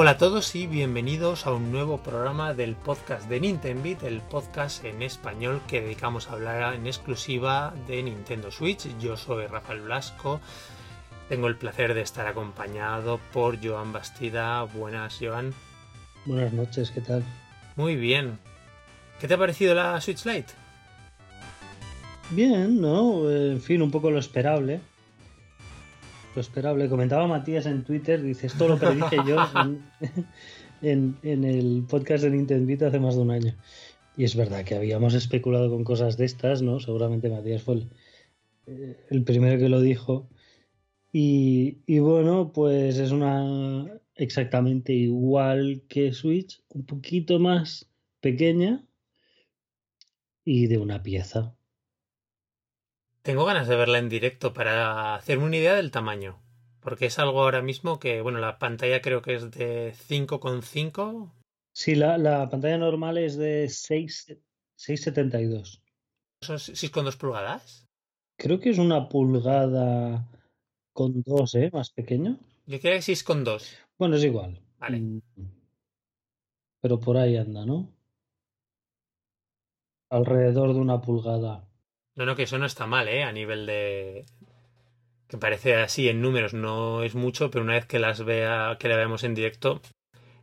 Hola a todos y bienvenidos a un nuevo programa del podcast de Nintendo el podcast en español que dedicamos a hablar en exclusiva de Nintendo Switch. Yo soy Rafael Blasco. Tengo el placer de estar acompañado por Joan Bastida. Buenas, Joan. Buenas noches, ¿qué tal? Muy bien. ¿Qué te ha parecido la Switch Lite? Bien, ¿no? En fin, un poco lo esperable. Lo esperable. Comentaba Matías en Twitter, dice, esto lo predije yo en, el podcast de Nintendo hace más de un año. Y es verdad que habíamos especulado con cosas de estas, ¿no? Seguramente Matías fue el, eh, primero que lo dijo. Y, y, bueno, pues es una exactamente igual que Switch, un poquito más pequeña y de una pieza. Tengo ganas de verla en directo para hacerme una idea del tamaño. Porque es algo ahora mismo que, bueno, la pantalla creo que es de 5,5. Sí, la, la, pantalla normal es de 6,72. ¿Eso es 6,2 pulgadas? Creo que es una pulgada con 2, ¿eh? Más pequeño. Yo creo que 6,2. Bueno, es igual. Vale. Mm. Pero por ahí anda, ¿no? Alrededor de una pulgada. No, no, que eso no está mal, ¿eh? A nivel de... Que parece así en números, no es mucho, pero una vez que las vea, que la veamos en directo,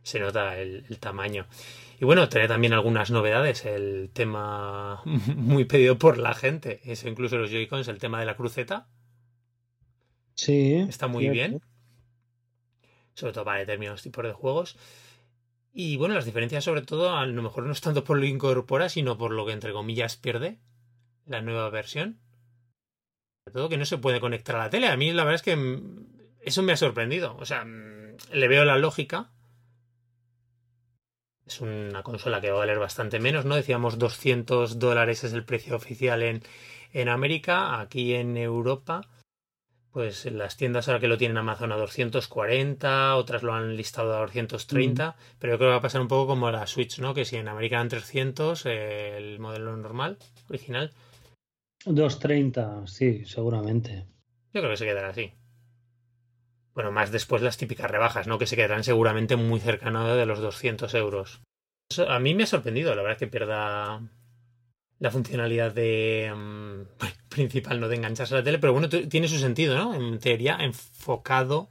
se nota el, tamaño. Y bueno, tiene también algunas novedades. El tema muy pedido por la gente. Eso incluso los Joy-Cons, el tema de la cruceta. Sí. Está muy bien. Sobre todo para determinados tipos de juegos. Y bueno, las diferencias sobre todo, a lo mejor no es tanto por lo que incorpora, sino por lo que entre comillas pierde la nueva versión. Sobre todo que no se puede conectar a la tele. A mí la verdad es que mm, eso me ha sorprendido. O sea, mm, le veo la lógica. Es una consola que va a valer bastante menos, ¿no? Decíamos 200 dólares es el precio oficial en, en América. Aquí en Europa, pues las tiendas ahora que lo tienen Amazon a 240, otras lo han listado a 230, pero yo creo que va a pasar un poco como la Switch, ¿no? Que si en América eran 300, el modelo normal, original, 2.30, sí, seguramente. Yo creo que se quedará así. Bueno, más después las típicas rebajas, ¿no? Que se quedarán seguramente muy cercano de los 200 euros. a mí me ha sorprendido, la verdad, que pierda la funcionalidad de mm, principal, ¿no? De engancharse a la tele, pero bueno, tiene su sentido, ¿no? En teoría, enfocado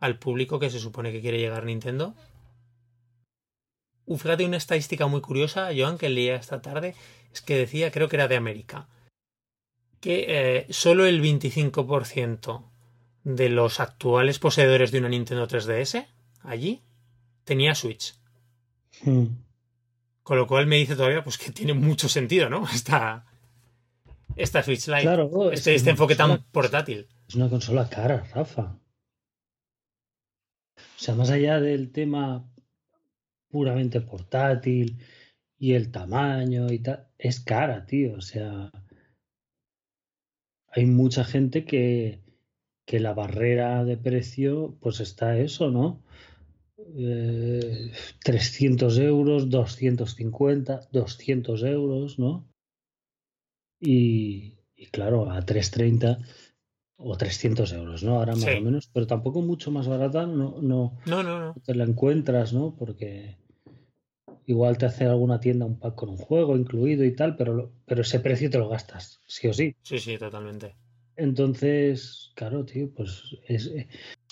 al público que se supone que quiere llegar Nintendo. Uh, fíjate una estadística muy curiosa, Joan, que leía esta tarde, es que decía, creo que era de América, que eh, solo el 25% de los actuales poseedores de una Nintendo 3DS allí tenía Switch. Hmm. Con lo cual me dice todavía pues que tiene mucho sentido, ¿no? Esta, esta Switch Lite. Claro, este, este enfoque tan portátil. Es una consola cara, Rafa. O sea, más allá del tema puramente portátil y el tamaño y tal, es cara, tío. O sea, hay mucha gente que, que la barrera de precio, pues está eso, ¿no? 300 eh, euros, 250, 200 euros, ¿no? Y, claro, a 330 o 300 euros, ¿no? Ahora más o menos, pero tampoco mucho más barata, no, no, no, no, no. te la encuentras, ¿no? Porque igual te hace alguna tienda un pack con un juego incluido y tal, pero, pero ese precio te lo gastas, sí o sí. Sí, sí, totalmente. Entonces, claro, tío, pues es, eh,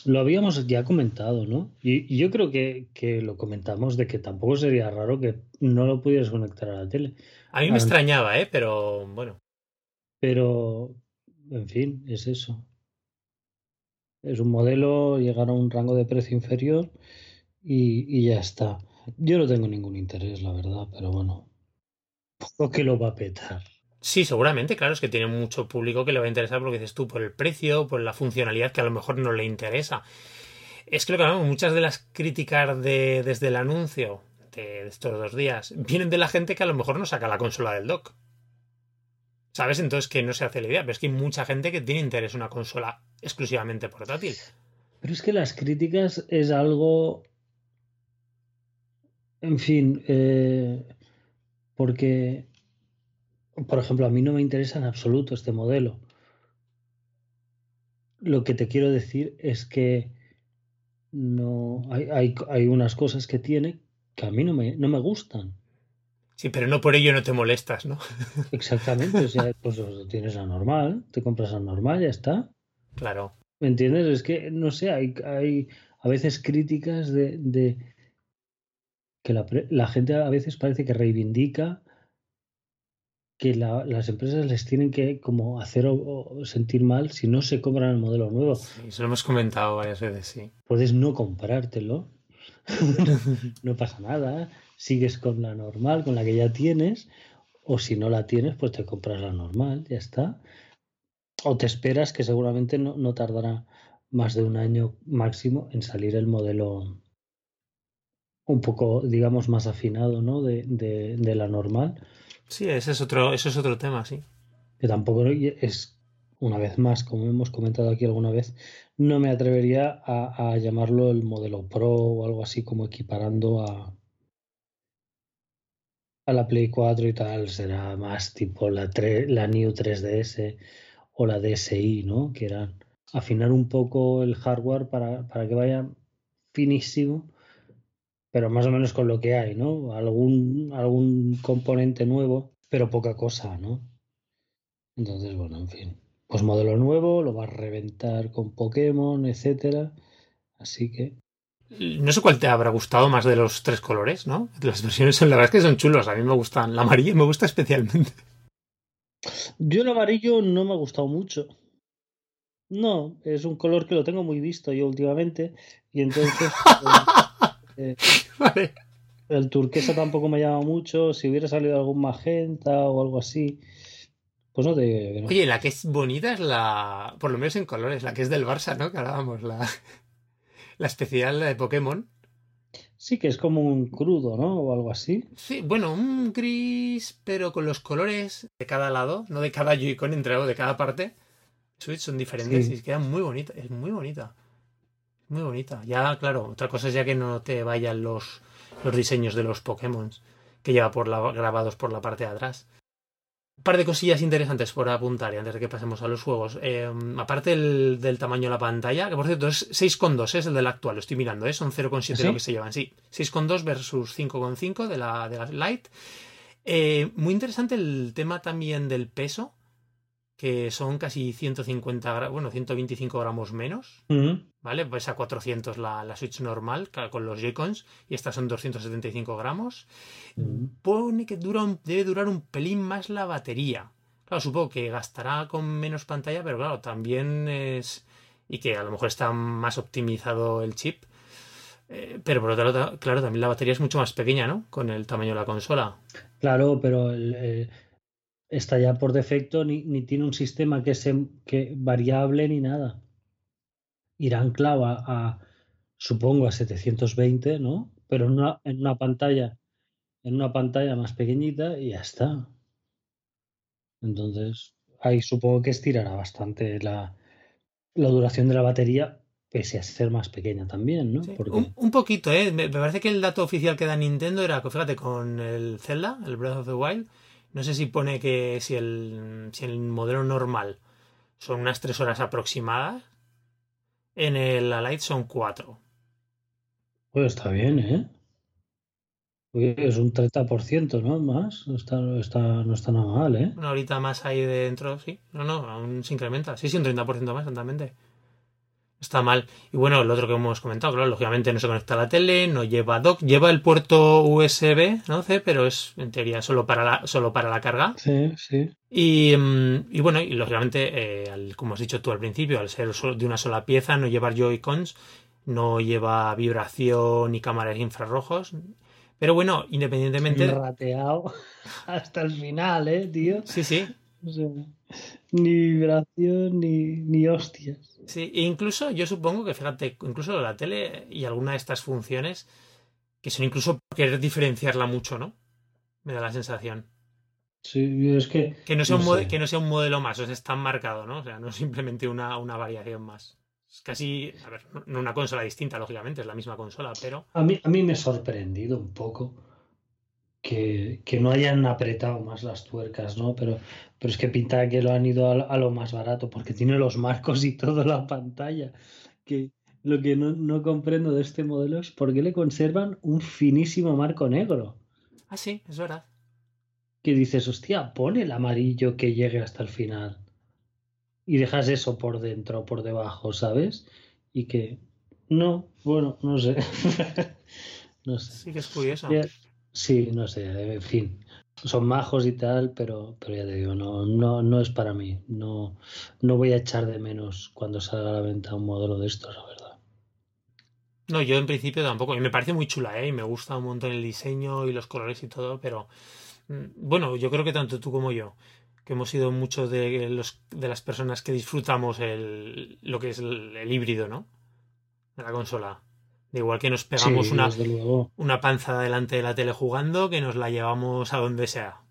lo habíamos ya comentado, ¿no? Y, yo creo que, lo comentamos de que tampoco sería raro que no lo pudieras conectar a la tele. A mí me extrañaba, ¿eh? Pero bueno. Pero, en fin, es eso. Es un modelo, llegar a un rango de precio inferior y, y ya está. Yo no tengo ningún interés, la verdad, pero bueno, poco que lo va a petar. Sí, seguramente, claro, es que tiene mucho público que le va a interesar porque dices tú, por el precio, por la funcionalidad que a lo mejor no le interesa. Es que lo que hablamos, muchas de las críticas de, desde el anuncio de estos dos días vienen de la gente que a lo mejor no saca la consola del dock. ¿Sabes? Entonces que no se hace la idea, pero es que hay mucha gente que tiene interés en una consola exclusivamente portátil. Pero es que las críticas es algo en fin, eh, porque, por ejemplo, a mí no me interesa en absoluto este modelo. Lo que te quiero decir es que no hay, hay, hay unas cosas que tiene que a mí no me, no me gustan. Sí, pero no por ello no te molestas, ¿no? Exactamente, o sea, pues tienes la normal, te compras la normal, ya está. Claro. ¿Me entiendes? Es que, no sé, hay, hay a veces críticas de, de que la, la, gente a veces parece que reivindica que la, las empresas les tienen que como hacer o, o sentir mal si no se compran el modelo nuevo. Sí, eso lo hemos comentado varias veces, sí. Puedes no comprártelo, no pasa nada, sigues con la normal, con la que ya tienes, o si no la tienes, pues te compras la normal, ya está. O te esperas que seguramente no, no tardará más de un año máximo en salir el modelo un poco, digamos, más afinado, ¿no? De, de, de la normal. Sí, ese es otro, eso es otro tema, sí. Que tampoco es, una vez más, como hemos comentado aquí alguna vez, no me atrevería a, a llamarlo el modelo Pro o algo así como equiparando a, a la Play 4 y tal. Será más tipo la, 3, la New 3DS o la DSi, ¿no? Que eran afinar un poco el hardware para, para que vaya finísimo pero más o menos con lo que hay, ¿no? Algún, algún componente nuevo, pero poca cosa, ¿no? Entonces, bueno, en fin. Pues modelo nuevo, lo va a reventar con Pokémon, etcétera. Así que. No sé cuál te habrá gustado más de los tres colores, ¿no? Las versiones son la verdad es que son chulos. A mí me gustan. La amarilla me gusta especialmente. Yo el amarillo no me ha gustado mucho. No, es un color que lo tengo muy visto yo últimamente. Y entonces. Eh, vale. El turquesa tampoco me llama mucho. Si hubiera salido algún magenta o algo así, pues no te digo que no. Oye, la que es bonita es la, por lo menos en colores, la que es del Barça, ¿no? Que hablábamos, la, la especial la de Pokémon. Sí, que es como un crudo, ¿no? O algo así. Sí, bueno, un gris, pero con los colores de cada lado, no de cada Joy-Con entre de cada parte. Switch son diferentes sí. y queda muy bonita, es muy bonita. Muy bonita. Ya, claro, otra cosa es ya que no te vayan los, los diseños de los Pokémon que lleva por la, grabados por la parte de atrás. Un par de cosillas interesantes por apuntar y antes de que pasemos a los juegos. Eh, aparte del, del, tamaño de la pantalla, que por cierto es 6,2, es el del actual, lo estoy mirando, ¿eh? son 0,7 ¿Sí? lo que se llevan. Sí, 6,2 versus 5,5 de la, de la Lite. Eh, muy interesante el tema también del peso que son casi 150 bueno, 125 gramos menos, uh -huh. ¿vale? Pues a 400 la, la Switch normal con los Joy-Cons y estas son 275 gramos. Uh -huh. Pone que dura un, debe durar un pelín más la batería. Claro, supongo que gastará con menos pantalla, pero claro, también es... y que a lo mejor está más optimizado el chip. Eh, pero por otro lado, claro, también la batería es mucho más pequeña, ¿no? Con el tamaño de la consola. Claro, pero el, eh, está ya por defecto ni, ni tiene un sistema que sea que variable ni nada. Irá anclado a, a, supongo a 720, ¿no? Pero en una, en una pantalla en una pantalla más pequeñita y ya está. Entonces, ahí supongo que estirará bastante la, la duración de la batería, pese a ser más pequeña también, ¿no? Sí, Porque... un, un, poquito, ¿eh? Me, parece que el dato oficial que da Nintendo era, fíjate, con el Zelda, el Breath of the Wild, no sé si pone que si el, si el modelo normal son unas tres horas aproximadas, en el Lite son cuatro. Pues está bien, ¿eh? Es un 30%, ¿no? Más. No está, está, no está nada mal, ¿eh? Una horita más ahí dentro, sí. No, no, aún se incrementa. Sí, sí, un 30% más, totalmente. Está mal. Y bueno, el otro que hemos comentado, claro, lógicamente no se conecta a la tele, no lleva dock, lleva el puerto USB, ¿no? C, pero es en teoría solo para la, solo para la carga. Sí, sí. Y, y bueno, y lógicamente, eh, al, como has dicho tú al principio, al ser de una sola pieza, no llevar Joy-Cons, no lleva vibración ni cámaras infrarrojos. Pero bueno, independientemente. Rateado hasta el final, ¿eh, tío? Sí, sí. Sea, ni vibración ni, ni hostias. Sí, e incluso yo supongo que, fíjate, incluso la tele y alguna de estas funciones que son incluso querer diferenciarla mucho, ¿no? Me da la sensación. Sí, es que. Que no sea, no un, sé. que no sea un modelo más, o sea, es tan marcado, ¿no? O sea, no es simplemente una, una variación más. Es casi, a ver, no una consola distinta, lógicamente, es la misma consola, pero. A mí, a mí me ha sorprendido un poco que, que, no hayan apretado más las tuercas, ¿no? Pero, pero es que pinta que lo han ido a, a, lo más barato, porque tiene los marcos y toda la pantalla. Que lo que no, no comprendo de este modelo es por qué le conservan un finísimo marco negro. Ah, sí, es verdad. Que dices, hostia, pone el amarillo que llegue hasta el final. Y dejas eso por dentro, por debajo, ¿sabes? Y que. No, bueno, no sé. no sé. Sí que es curioso. Ya- Sí, no sé, en fin. Son majos y tal, pero, pero ya te digo, no, no, no es para mí. No, no voy a echar de menos cuando salga a la venta un modelo de estos, la verdad. No, yo en principio tampoco. Y me parece muy chula, ¿eh? Y me gusta un montón el diseño y los colores y todo, pero mm, bueno, yo creo que tanto tú como yo, que hemos sido muchos de los de las personas que disfrutamos el, lo que es el, el híbrido, ¿no? De la consola. De igual que nos pegamos Sí, una, una panza delante de la tele jugando, que nos la llevamos a donde sea.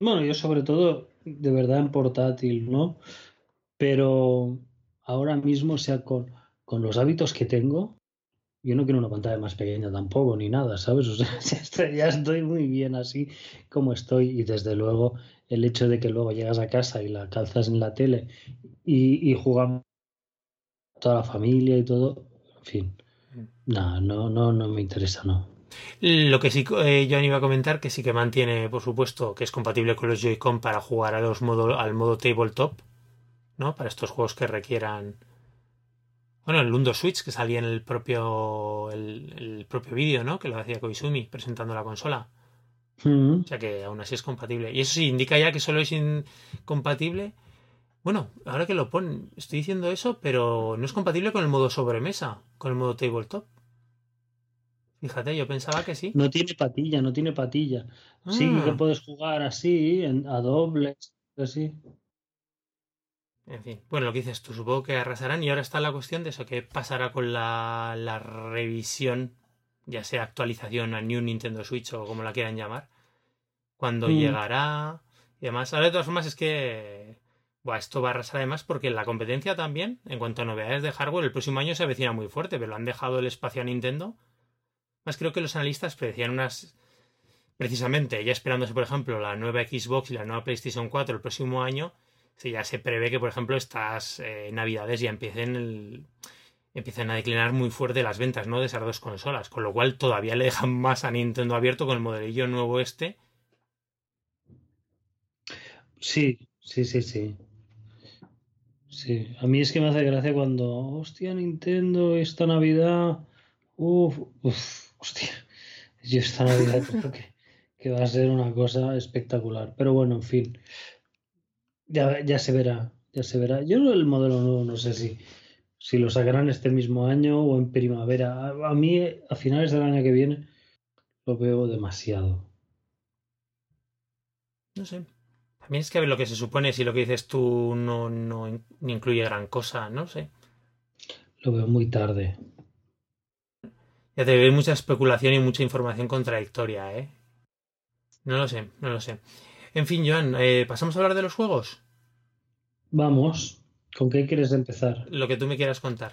Bueno, yo sobre todo, de verdad en portátil, ¿no? Pero ahora mismo, o sea, con, con los hábitos que tengo, yo no quiero una pantalla más pequeña tampoco, ni nada, ¿sabes? O sea, ya estoy, ya estoy muy bien así como estoy. Y desde luego, el hecho de que luego llegas a casa y la calzas en la tele y, y jugamos toda la familia y todo, en fin, nada, no, no, no me interesa, no. Lo que sí, eh, Joan iba a comentar, que sí que mantiene, por supuesto, que es compatible con los Joy-Con para jugar a los modo, al modo tabletop, ¿no? Para estos juegos que requieran. Bueno, el Lundo Switch, que salía en el propio, el, el propio vídeo, ¿no? Que lo hacía Koizumi presentando la consola. Mm. O sea que aún así es compatible. Y eso sí, indica ya que solo es incompatible. Bueno, ahora que lo ponen, estoy diciendo eso, pero no es compatible con el modo sobremesa, con el modo tabletop. Fíjate, yo pensaba que sí. No tiene patilla, no tiene patilla. Sí, Ah. que puedes jugar así, en- a dobles, así. En fin, bueno, lo que dices tú, supongo que arrasarán. Y ahora está la cuestión de eso, qué pasará con la, la revisión, ya sea actualización a New Nintendo Switch o como la quieran llamar, cuándo Mm. llegará y demás. Ahora, de todas formas, es que esto va a arrasar además porque la competencia también, en cuanto a novedades de hardware, el próximo año se avecina muy fuerte, pero han dejado el espacio a Nintendo. Más creo que los analistas predecían unas. Precisamente, ya esperándose, por ejemplo, la nueva Xbox y la nueva PlayStation 4 el próximo año, si ya se prevé que, por ejemplo, estas eh, navidades ya empiecen el- empiecen a declinar muy fuerte las ventas, ¿no? De esas dos consolas. Con lo cual todavía le dejan más a Nintendo abierto con el modelillo nuevo este. Sí, sí, sí, sí. Sí, a mí es que me hace gracia cuando, hostia, Nintendo, esta Navidad, uff, uff, hostia, yo esta Navidad creo que, que va a ser una cosa espectacular. Pero bueno, en fin, ya, ya se verá, ya se verá. Yo el modelo nuevo no sé si, si lo sacarán este mismo año o en primavera. A, a mí, a finales del año que viene, lo veo demasiado. No sé. También es que a ver lo que se supone, si lo que dices tú no, no incluye gran cosa, no sé. Lo veo muy tarde. Ya te ves mucha especulación y mucha información contradictoria, ¿eh? No lo sé, no lo sé. En fin, Joan, eh, ¿pasamos a hablar de los juegos? Vamos, ¿con qué quieres empezar? Lo que tú me quieras contar.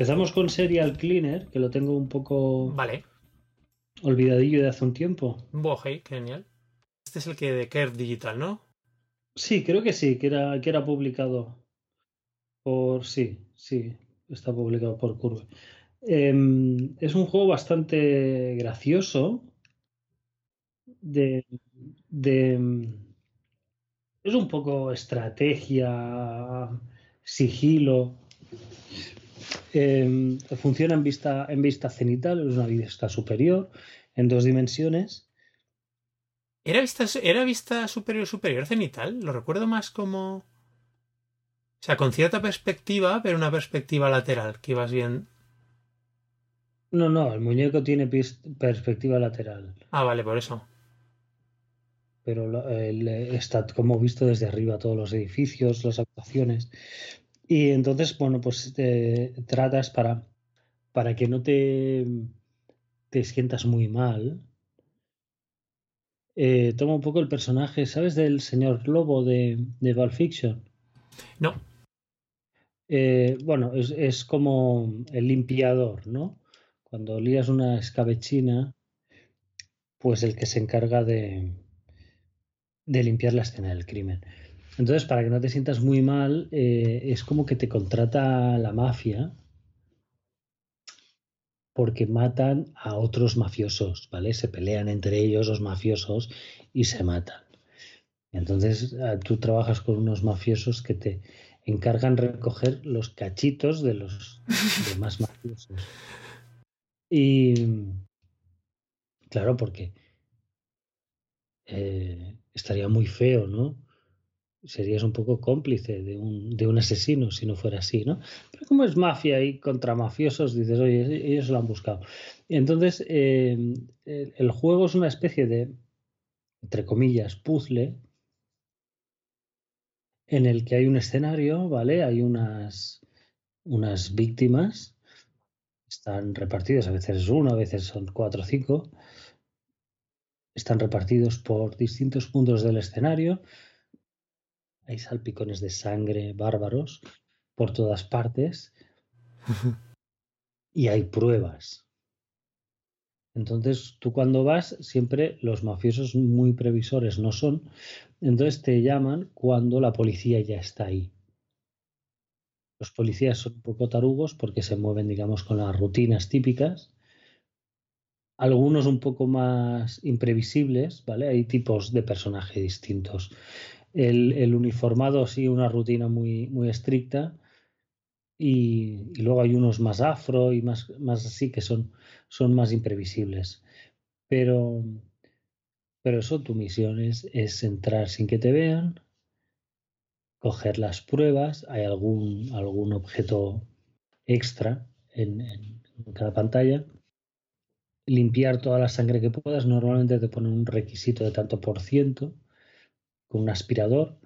Empezamos con Serial Cleaner, que lo tengo un poco Vale. olvidadillo de hace un tiempo. Bohey, genial. Este es el que de Kerr Digital, ¿no? Sí, creo que sí, que era, que era publicado por... Sí, sí, está publicado por Curve. Em, es un juego bastante gracioso. De, de, es un poco estrategia, sigilo. Em, funciona en vista, en vista cenital, es una vista superior, en dos dimensiones. ¿Era vista, era vista superior superior cenital? Lo recuerdo más como... O sea, con cierta perspectiva, pero una perspectiva lateral, que ibas bien... No, no, el muñeco tiene perspectiva lateral, Ah, vale, por eso. pero el- está como visto desde arriba todos los edificios, las actuaciones. Y entonces, bueno, pues te tratas para, para que no te, te sientas muy mal. Eh, toma un poco el personaje, ¿sabes del señor Lobo de, de Valve Fiction? No. Eh, bueno, es, es, como el limpiador, ¿no? Cuando lías una escabechina, pues el que se encarga de, de limpiar la escena del crimen. Entonces, para que no te sientas muy mal, eh, es como que te contrata la mafia porque matan a otros mafiosos, ¿vale? Se pelean entre ellos los mafiosos y se matan. Entonces, ah, tú trabajas con unos mafiosos que te encargan recoger los cachitos de los demás mafiosos. Y claro, porque eh, estaría muy feo, ¿no? Serías un poco cómplice de un, de un asesino si no fuera así, ¿no? Pero como es mafia y contra mafiosos, dices, oye, ellos lo han buscado. entonces, eh, el juego es una especie de, entre comillas, puzzle en el que hay un escenario, ¿vale? Hay unas, unas víctimas, están repartidas, a veces es uno, a veces son cuatro o cinco, están repartidos por distintos puntos del escenario, hay salpicones de sangre bárbaros por todas partes y hay pruebas. Entonces, tú cuando vas, siempre los mafiosos muy previsores no son, entonces te llaman cuando la policía ya está ahí. Los policías son un poco tarugos porque se mueven, digamos, con las rutinas típicas. Algunos un poco más imprevisibles, ¿vale? Hay tipos de personaje distintos. El, uniformado sí, una rutina muy, muy estricta. Y, luego hay unos más afro y más, más así que son, son más imprevisibles. Pero pero eso, tu misión es, entrar sin que te vean, coger las pruebas, hay algún, algún objeto extra en, en, cada pantalla, limpiar toda la sangre que puedas, normalmente te ponen un requisito de tanto por ciento con un aspirador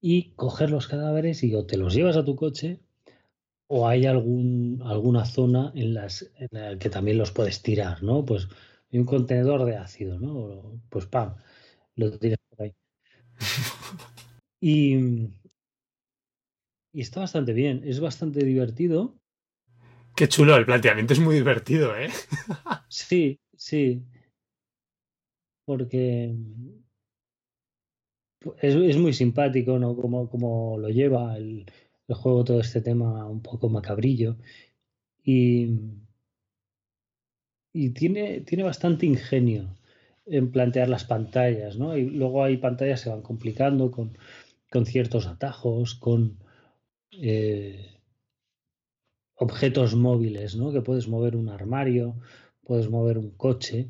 y coger los cadáveres y o te los llevas a tu coche o hay algún, alguna zona en, las, en la que también los puedes tirar, ¿no? Pues y un contenedor de ácido, ¿no? Pues pam, lo tiras por ahí. y, y está bastante bien, es bastante divertido. Qué chulo, el planteamiento es muy divertido, ¿eh? sí, sí. Porque es, es, muy simpático, ¿no? Como, como lo lleva el, el, juego, todo este tema un poco macabrillo. Y, y tiene, tiene bastante ingenio en plantear las pantallas, ¿no? Y luego hay pantallas que se van complicando con, con ciertos atajos, con eh, objetos móviles, ¿no? Que puedes mover un armario, puedes mover un coche.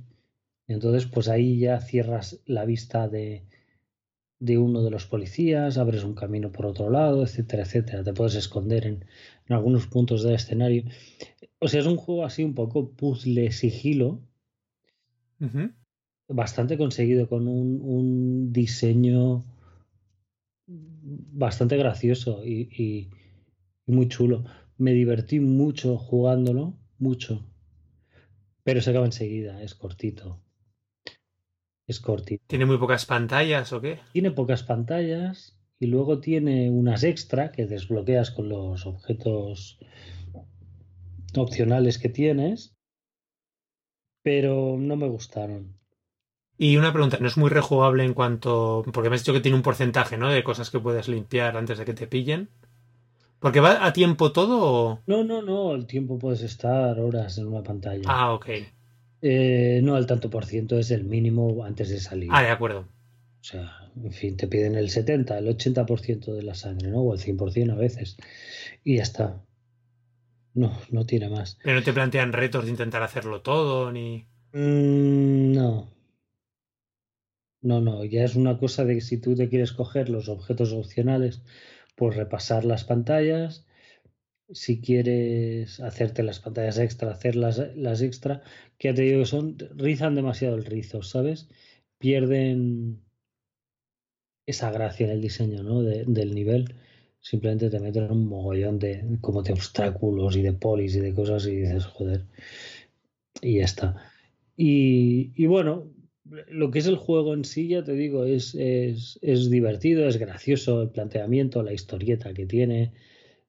Y entonces, pues ahí ya cierras la vista de, de uno de los policías, abres un camino por otro lado, etcétera, etcétera. Te puedes esconder en, en algunos puntos del escenario. O sea, es un juego así un poco puzzle sigilo. Bastante conseguido, con un, diseño bastante gracioso y, muy chulo. Me divertí mucho jugándolo, mucho. Pero se acaba enseguida, es cortito. Es cortito. ¿Tiene muy pocas pantallas o qué? Tiene pocas pantallas y luego tiene unas extra que desbloqueas con los objetos opcionales que tienes, pero no me gustaron. Y una pregunta, ¿no es muy rejugable en cuanto... Porque me has dicho que tiene un porcentaje, ¿no? De cosas que puedes limpiar antes de que te pillen. ¿Porque va a tiempo todo o...? No, no, no. El tiempo puedes estar horas en una pantalla. Ah, ok. Eh, no, el tanto por ciento es el mínimo antes de salir. Ah, de acuerdo. O sea, en fin, te piden el 70, el 80% de la sangre, ¿no? O el 100% a veces. Y ya está. No, no tiene más. Pero no te plantean retos de intentar hacerlo todo, ni. Mm, no. No, no. Ya es una cosa de que si tú te quieres coger los objetos opcionales, pues repasar las pantallas. Si quieres hacerte las pantallas extra, hacer las, extra, que ya te digo que son, rizan demasiado el rizo, ¿sabes? Pierden esa gracia en el diseño, ¿no? del nivel simplemente te meten un mogollón de como de obstáculos y de polis y de cosas y dices, joder, y ya está. Y, y bueno, lo que es el juego en sí, ya te digo, es, es, es divertido, es gracioso el planteamiento, la historieta que tiene,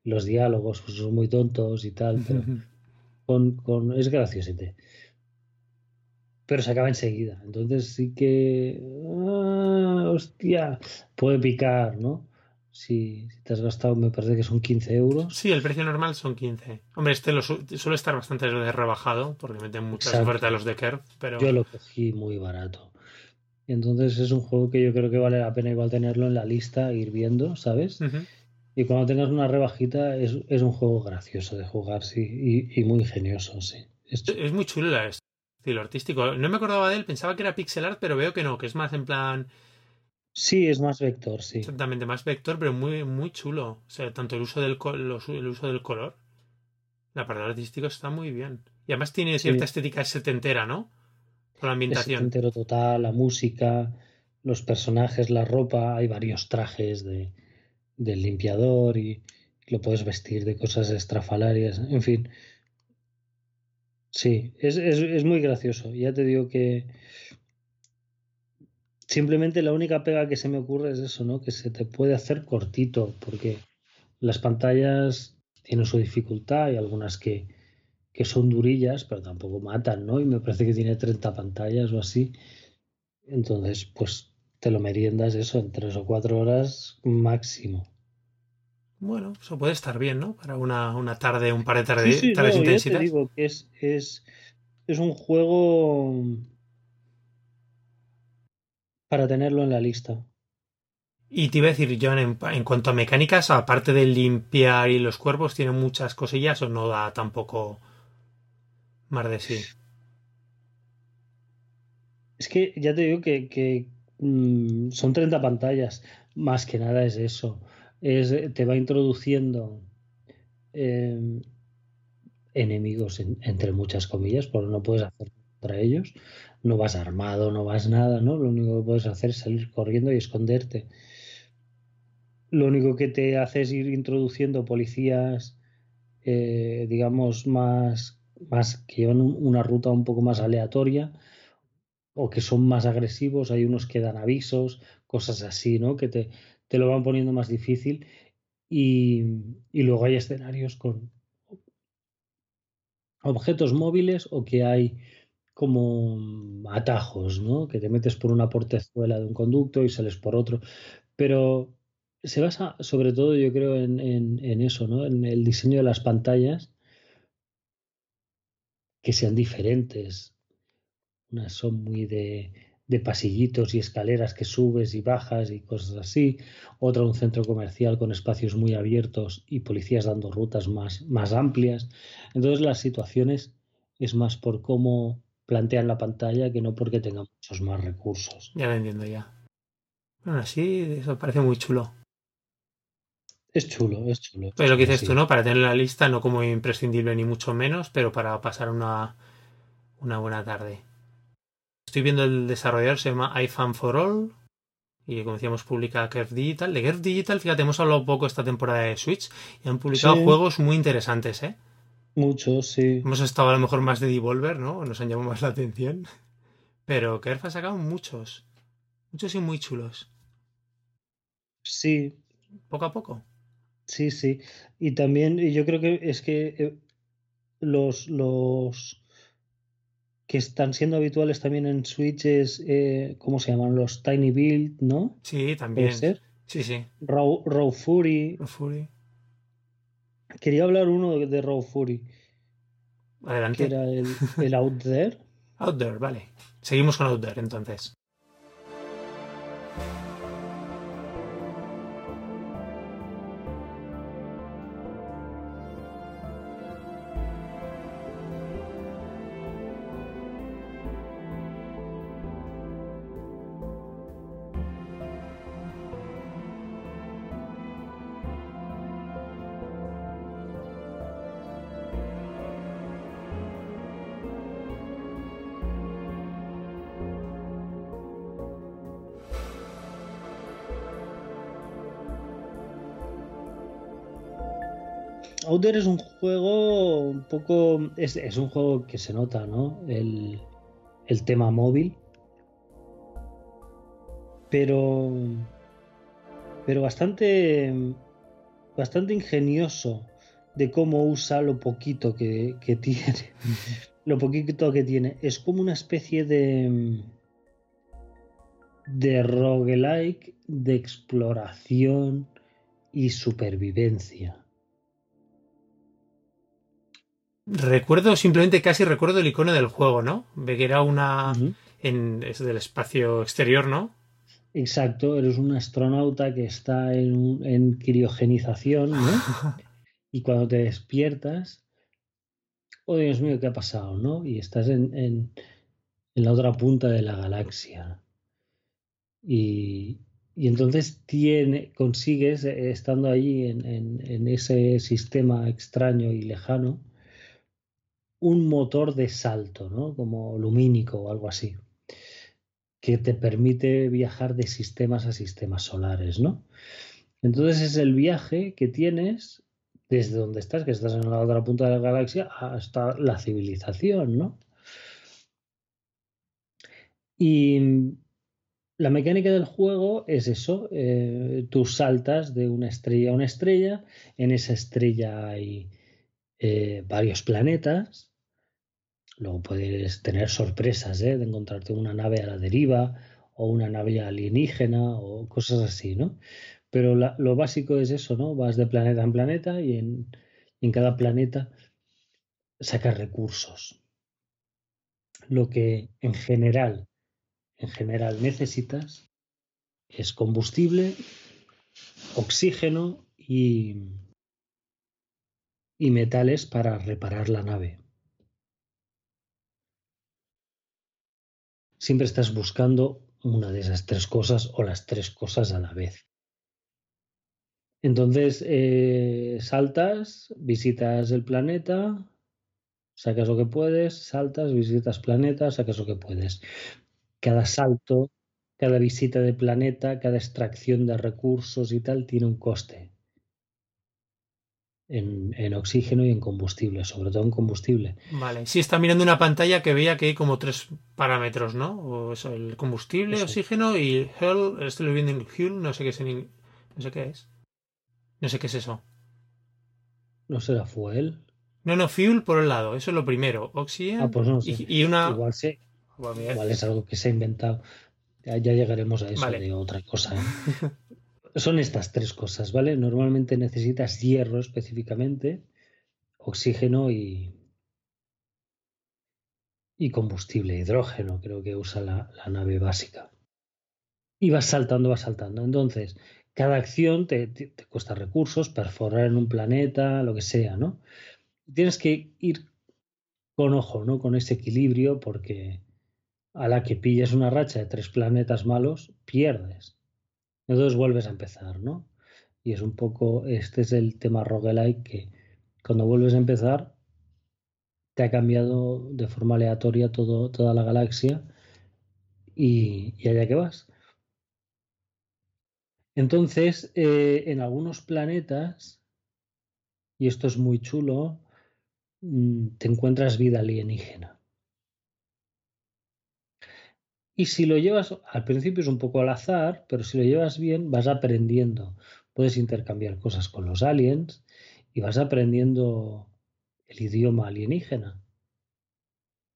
los diálogos pues, son muy tontos y tal, pero con, con, es graciosete. Pero se acaba enseguida. Entonces sí que. Ah, hostia, puede picar, ¿no? Si, si, te has gastado, me parece que son 15 euros. Sí, el precio normal son 15. Hombre, este lo su suele estar bastante rebajado porque meten muchas Exacto. ofertas los de Kerr, pero. Yo lo cogí muy barato. Entonces es un juego que yo creo que vale la pena igual tenerlo en la lista, ir viendo, ¿sabes? Uh -huh. Y cuando tengas una rebajita, es, es, un juego gracioso de jugar, sí, y, y muy ingenioso, sí. Es, es muy chulo el estilo artístico. No me acordaba de él, pensaba que era pixel art, pero veo que no, que es más en plan. Sí, es más vector, sí. Exactamente, más vector, pero muy, muy chulo. O sea, tanto el uso del, los, el uso del color. La parte artística está muy bien. Y además tiene cierta sí. estética setentera, ¿no? Con la ambientación. Setentero total, la música, los personajes, la ropa. Hay varios trajes de, del limpiador y lo puedes vestir de cosas estrafalarias. En fin. Sí, es, es, es muy gracioso. Ya te digo que Simplemente la única pega que se me ocurre es eso, ¿no? Que se te puede hacer cortito, porque las pantallas tienen su dificultad y algunas que, que son durillas, pero tampoco matan, ¿no? Y me parece que tiene 30 pantallas o así. Entonces, pues te lo meriendas eso en tres o cuatro horas máximo. Bueno, eso puede estar bien, ¿no? Para una, una tarde, un par de tardes, sí, sí, tardes no, intensas. Te digo que es, es, es un juego para tenerlo en la lista. Y te iba a decir, John, en, en, cuanto a mecánicas, aparte de limpiar y los cuerpos, ¿tiene muchas cosillas o no da tampoco más de sí? Es que ya te digo que, que mmm, son 30 pantallas. Más que nada es eso. Es, te va introduciendo eh, enemigos, en, entre muchas comillas, porque no puedes hacer contra ellos no vas armado, no vas nada, ¿no? Lo único que puedes hacer es salir corriendo y esconderte. Lo único que te hace es ir introduciendo policías, eh, digamos, más, más que llevan una ruta un poco más aleatoria o que son más agresivos. Hay unos que dan avisos, cosas así, ¿no? Que te, te lo van poniendo más difícil. Y, y luego hay escenarios con objetos móviles o que hay como atajos, ¿no? Que te metes por una portezuela de un conducto y sales por otro. Pero se basa sobre todo, yo creo, en, en, en eso, ¿no? En el diseño de las pantallas que sean diferentes. Unas son muy de, de pasillitos y escaleras que subes y bajas y cosas así. Otra un centro comercial con espacios muy abiertos y policías dando rutas más, más amplias. Entonces las situaciones es más por cómo plantean la pantalla que no porque tenga muchos más recursos. Ya lo entiendo ya. Bueno, así eso parece muy chulo. Es chulo, es chulo. Pues lo que dices sí. tú, ¿no? Para tener la lista, no como imprescindible ni mucho menos, pero para pasar una, una buena tarde. Estoy viendo el desarrollador, se llama iFan for All. Y como decíamos, publica Kerf Digital. De Kerf Digital, fíjate, hemos hablado poco esta temporada de Switch y han publicado sí. juegos muy interesantes, ¿eh? Muchos, sí. Hemos estado a lo mejor más de Devolver, ¿no? Nos han llamado más la atención. Pero Kerf ha sacado muchos. Muchos y muy chulos. Sí. Poco a poco. Sí, sí. Y también, yo creo que es que los, los que están siendo habituales también en Switch es, eh, ¿cómo se llaman? Los Tiny Build, ¿no? Sí, también. ¿Puede ser? Sí, sí. Raw, Raw Fury. Raw Fury. Quería hablar uno de Raw Fury. Adelante. Que era el, el Out There. Out There, vale. Seguimos con Out There entonces. Outer es un juego un poco. Es, es, un juego que se nota, ¿no? El, el tema móvil. pero pero bastante bastante ingenioso de cómo usa lo poquito que, que tiene lo poquito que tiene es como una especie de de roguelike de exploración y supervivencia Recuerdo, simplemente casi recuerdo el icono del juego, ¿no? Ve que era una. en, es del espacio exterior, ¿no? Exacto, eres un astronauta que está en, en criogenización, ¿no? y cuando te despiertas, oh Dios mío, ¿qué ha pasado, no? Y estás en, en, en la otra punta de la galaxia. Y, y entonces tiene, consigues, eh, estando allí en, en, ese sistema extraño y lejano, un motor de salto, ¿no? Como lumínico o algo así, que te permite viajar de sistemas a sistemas solares, ¿no? Entonces es el viaje que tienes desde donde estás, que estás en la otra punta de la galaxia, hasta la civilización, ¿no? Y la mecánica del juego es eso, eh, tú saltas de una estrella a una estrella, en esa estrella hay eh, varios planetas, Luego puedes tener sorpresas ¿eh? de encontrarte una nave a la deriva o una nave alienígena o cosas así, ¿no? Pero lo básico es eso, ¿no? Vas de planeta en planeta y en, en cada planeta sacas recursos. Lo que en general, en general necesitas es combustible, oxígeno y, y metales para reparar la nave. Siempre estás buscando una de esas tres cosas o las tres cosas a la vez. Entonces, eh, saltas, visitas el planeta, sacas lo que puedes, saltas, visitas planeta, sacas lo que puedes. Cada salto, cada visita de planeta, cada extracción de recursos y tal tiene un coste en, oxígeno y en combustible, sobre todo en combustible. Vale, sí, está mirando una pantalla que veía que hay como tres parámetros, ¿no? O eso, el combustible, oxígeno y Hull, estoy viendo en Hull, no sé qué es en, no sé qué es. No sé qué es eso. ¿No será fuel? No, no, fuel por el lado, eso es lo primero. Oxígeno ah, pues no y, una... Igual, sí. Igual es algo que se ha inventado. Ya, llegaremos a eso de otra cosa. ¿eh? son estas tres cosas, ¿vale? Normalmente necesitas hierro específicamente, oxígeno y, y combustible, hidrógeno, creo que usa la, nave básica. Y vas saltando, vas saltando. Entonces, cada acción te, te, cuesta recursos, perforar en un planeta, lo que sea, ¿no? Tienes que ir con ojo, ¿no? Con ese equilibrio, porque a la que pillas una racha de tres planetas malos, pierdes. Entonces vuelves a empezar, ¿no? Y es un poco, este es el tema roguelike que cuando vuelves a empezar te ha cambiado de forma aleatoria todo, toda la galaxia y, allá que vas. Entonces, eh, en algunos planetas, y esto es muy chulo, mm, te encuentras vida alienígena. Y si lo llevas, al principio es un poco al azar, pero si lo llevas bien, vas aprendiendo. Puedes intercambiar cosas con los aliens y vas aprendiendo el idioma alienígena.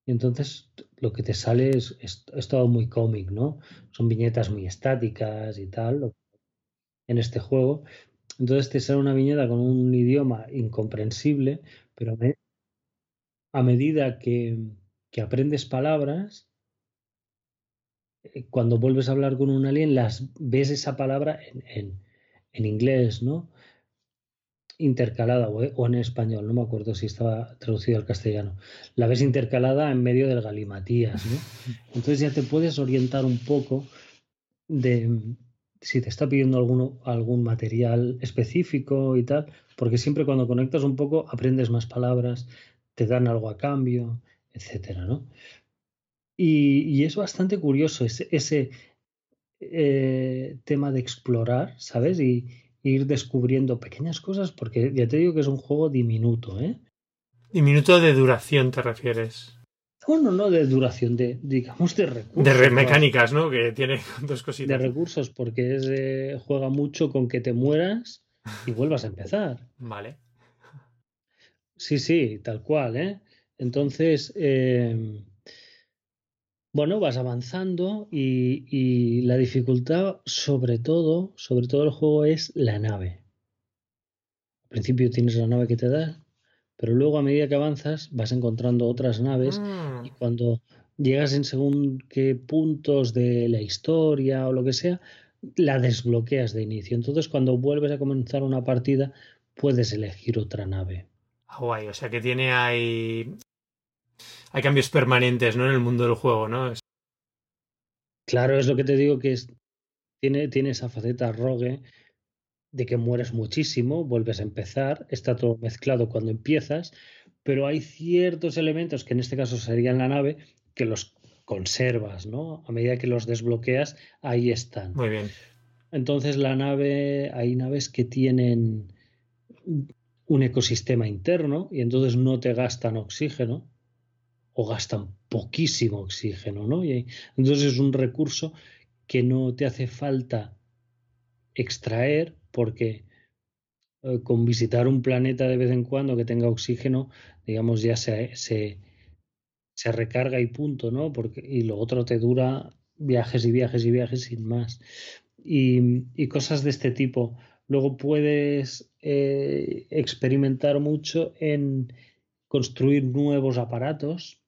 Y entonces lo que te sale es, es, todo muy cómic, ¿no? Son viñetas muy estáticas y tal en este juego. Entonces te sale una viñeta con un idioma incomprensible, pero a medida que, que aprendes palabras, cuando vuelves a hablar con un alien, las ves esa palabra en, inglés, ¿no? Intercalada o, en español, no me acuerdo si estaba traducido al castellano. La ves intercalada en medio del galimatías, ¿no? Entonces ya te puedes orientar un poco de si te está pidiendo alguno, algún material específico y tal, porque siempre cuando conectas un poco aprendes más palabras, te dan algo a cambio, etcétera, ¿no? Y, es bastante curioso ese, ese eh, tema de explorar, ¿sabes? Y, ir descubriendo pequeñas cosas, porque ya te digo que es un juego diminuto, ¿eh? Diminuto de duración, ¿te refieres? Bueno, no de duración, de, digamos, de recursos. De mecánicas, ¿no? Que tiene dos cositas. De recursos, porque es, juega mucho con que te mueras y vuelvas a empezar. Vale. Sí, sí, tal cual, ¿eh? Entonces, em, bueno, vas avanzando y, y, la dificultad, sobre todo, sobre todo el juego es la nave. Al principio tienes la nave que te da, pero luego a medida que avanzas vas encontrando otras naves Mm. y cuando llegas en según qué puntos de la historia o lo que sea, la desbloqueas de inicio. Entonces cuando vuelves a comenzar una partida puedes elegir otra nave. Ah, guay, o sea que tiene hay hay cambios permanentes, ¿no? En el mundo del juego, ¿no? Es- Claro, es lo que te digo que es, tiene, tiene esa faceta rogue de que mueres muchísimo, vuelves a empezar, está todo mezclado cuando empiezas, pero hay ciertos elementos que en este caso serían la nave que los conservas, ¿no? A medida que los desbloqueas, ahí están. Muy bien. Entonces la nave, hay naves que tienen un ecosistema interno y entonces no te gastan oxígeno o gastan poquísimo oxígeno, ¿no? Y entonces es un recurso que no te hace falta extraer porque eh, con visitar un planeta de vez en cuando que tenga oxígeno, digamos, ya se, se, se recarga y punto, ¿no? Porque, y lo otro te dura viajes y viajes y viajes sin más. Y, cosas de este tipo. Luego puedes eh, experimentar mucho en construir nuevos aparatos.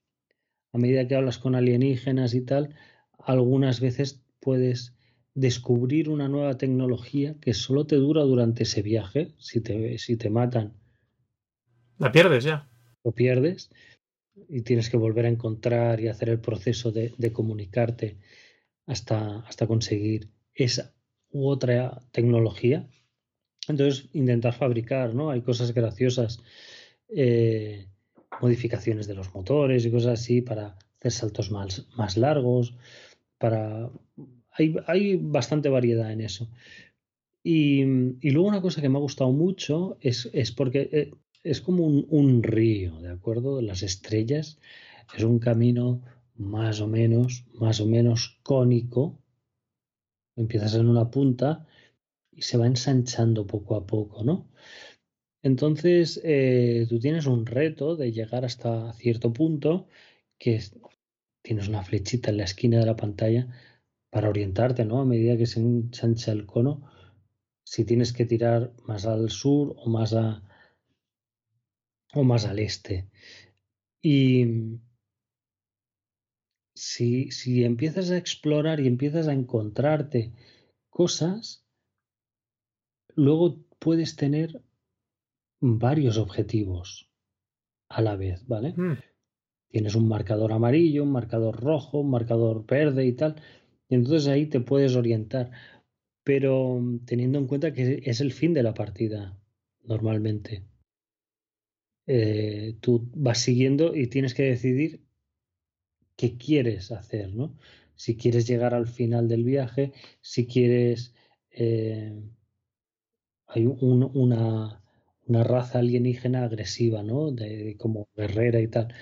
A medida que hablas con alienígenas y tal, algunas veces puedes descubrir una nueva tecnología que solo te dura durante ese viaje. Si te, si te matan, La pierdes ya. lo pierdes y tienes que volver a encontrar y hacer el proceso de, de comunicarte hasta, hasta conseguir esa u otra tecnología. Entonces, intentar fabricar, ¿no? Hay cosas graciosas, eh, modificaciones de los motores y cosas así para hacer saltos más, más largos, para... Hay, hay bastante variedad en eso. Y, y, luego una cosa que me ha gustado mucho es, es porque eh, es como un, un, río, ¿de acuerdo? Las estrellas es un camino más o menos, más o menos cónico. Empiezas en una punta y se va ensanchando poco a poco, ¿no? Entonces, eh, tú tienes un reto de llegar hasta cierto punto, que es, tienes una flechita en la esquina de la pantalla para orientarte, ¿no? A medida que se ensancha el cono, si tienes que tirar más al sur o más a o más al este. Y si, si empiezas a explorar y empiezas a encontrarte cosas, luego puedes tener varios objetivos a la vez, ¿vale? Mm. Tienes un marcador amarillo, un marcador rojo, un marcador verde y tal. Y entonces ahí te puedes orientar. Pero teniendo en cuenta que es el fin de la partida, normalmente. Eh, tú vas siguiendo y tienes que decidir qué quieres hacer, ¿no? Si quieres llegar al final del viaje, si quieres... Eh, hay un, una, una, raza alienígena agresiva, ¿no? De, como guerrera y tal.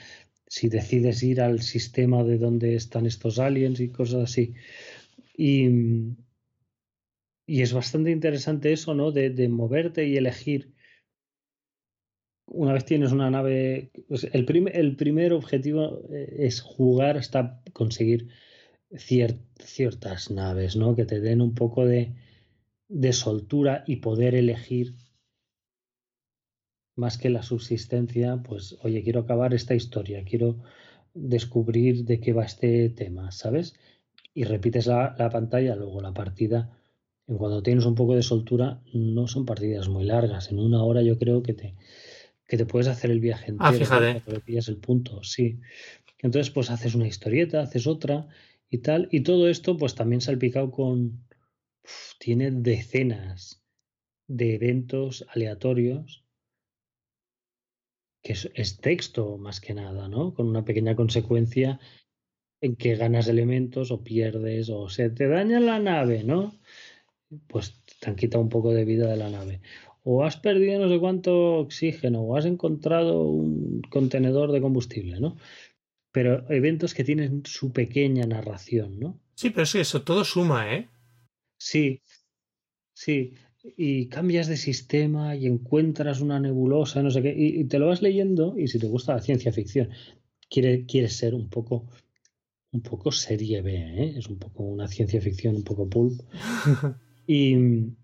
Si decides ir al sistema de donde están estos aliens y cosas así. Y, y es bastante interesante eso, ¿no? De, de moverte y elegir una vez tienes una nave, pues el, el, primer objetivo eh, es jugar hasta conseguir cier, ciertas naves, ¿no? Que te den un poco de, de, soltura y poder elegir más que la subsistencia, pues, oye, quiero acabar esta historia, quiero descubrir de qué va este tema, ¿sabes? Y repites la, la pantalla, luego la partida. En cuando tienes un poco de soltura, no son partidas muy largas. En una hora yo creo que te, que te puedes hacer el viaje entero. Ah, fíjate. Pillas el punto, sí. Entonces, pues haces una historieta, haces otra y tal. Y todo esto, pues también salpicado con. Uf, tiene decenas de eventos aleatorios. Que es, es, texto más que nada, ¿no? Con una pequeña consecuencia en que ganas elementos o pierdes o se te daña la nave, ¿no? Pues te han quitado un poco de vida de la nave o has perdido no sé cuánto oxígeno, o has encontrado un contenedor de combustible, ¿no? pero eventos que tienen su pequeña narración, ¿no? Sí, pero es que eso todo suma, ¿eh? Sí, sí. Y cambias de sistema y encuentras una nebulosa, no sé qué, y, te lo vas leyendo, y si te gusta la ciencia ficción, quieres quiere ser un poco un poco serie B, ¿eh? es un poco una ciencia ficción, un poco pulp. y,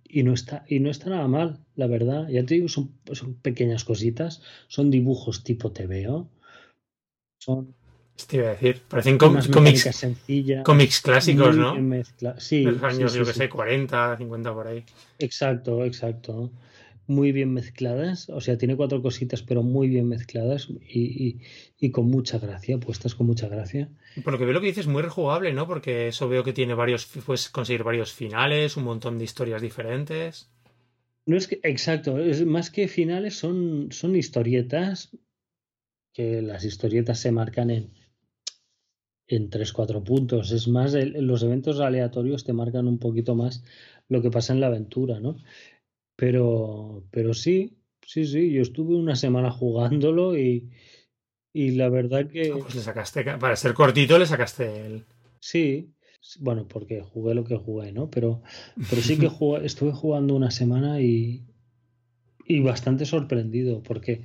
y, no está, y no está nada mal, la verdad. Ya te digo, son, son pequeñas cositas, son dibujos tipo TVO, son te iba a decir, parecen cómics, cómics clásicos, ¿no? Sí, de los años, yo que sé, 40, 50 por ahí. Exacto, exacto. Muy bien mezcladas, o sea, tiene cuatro cositas, pero muy bien mezcladas y, y, con mucha gracia, puestas con mucha gracia. Por lo que veo lo que dices, muy rejugable, ¿no? Porque eso veo que tiene varios, puedes conseguir varios finales, un montón de historias diferentes. No es que, exacto, es más que finales, son, son historietas que las historietas se marcan en, en 3-4 puntos. Es más, los eventos aleatorios te marcan un poquito más lo que pasa en la aventura, ¿no? Pero, pero sí, sí, sí, yo estuve una semana jugándolo y, y la verdad que... Ah, pues le sacaste, para ser cortito le sacaste el... Sí, bueno, porque jugué lo que jugué, ¿no? Pero, pero sí que estuve jugando una semana y, y bastante sorprendido porque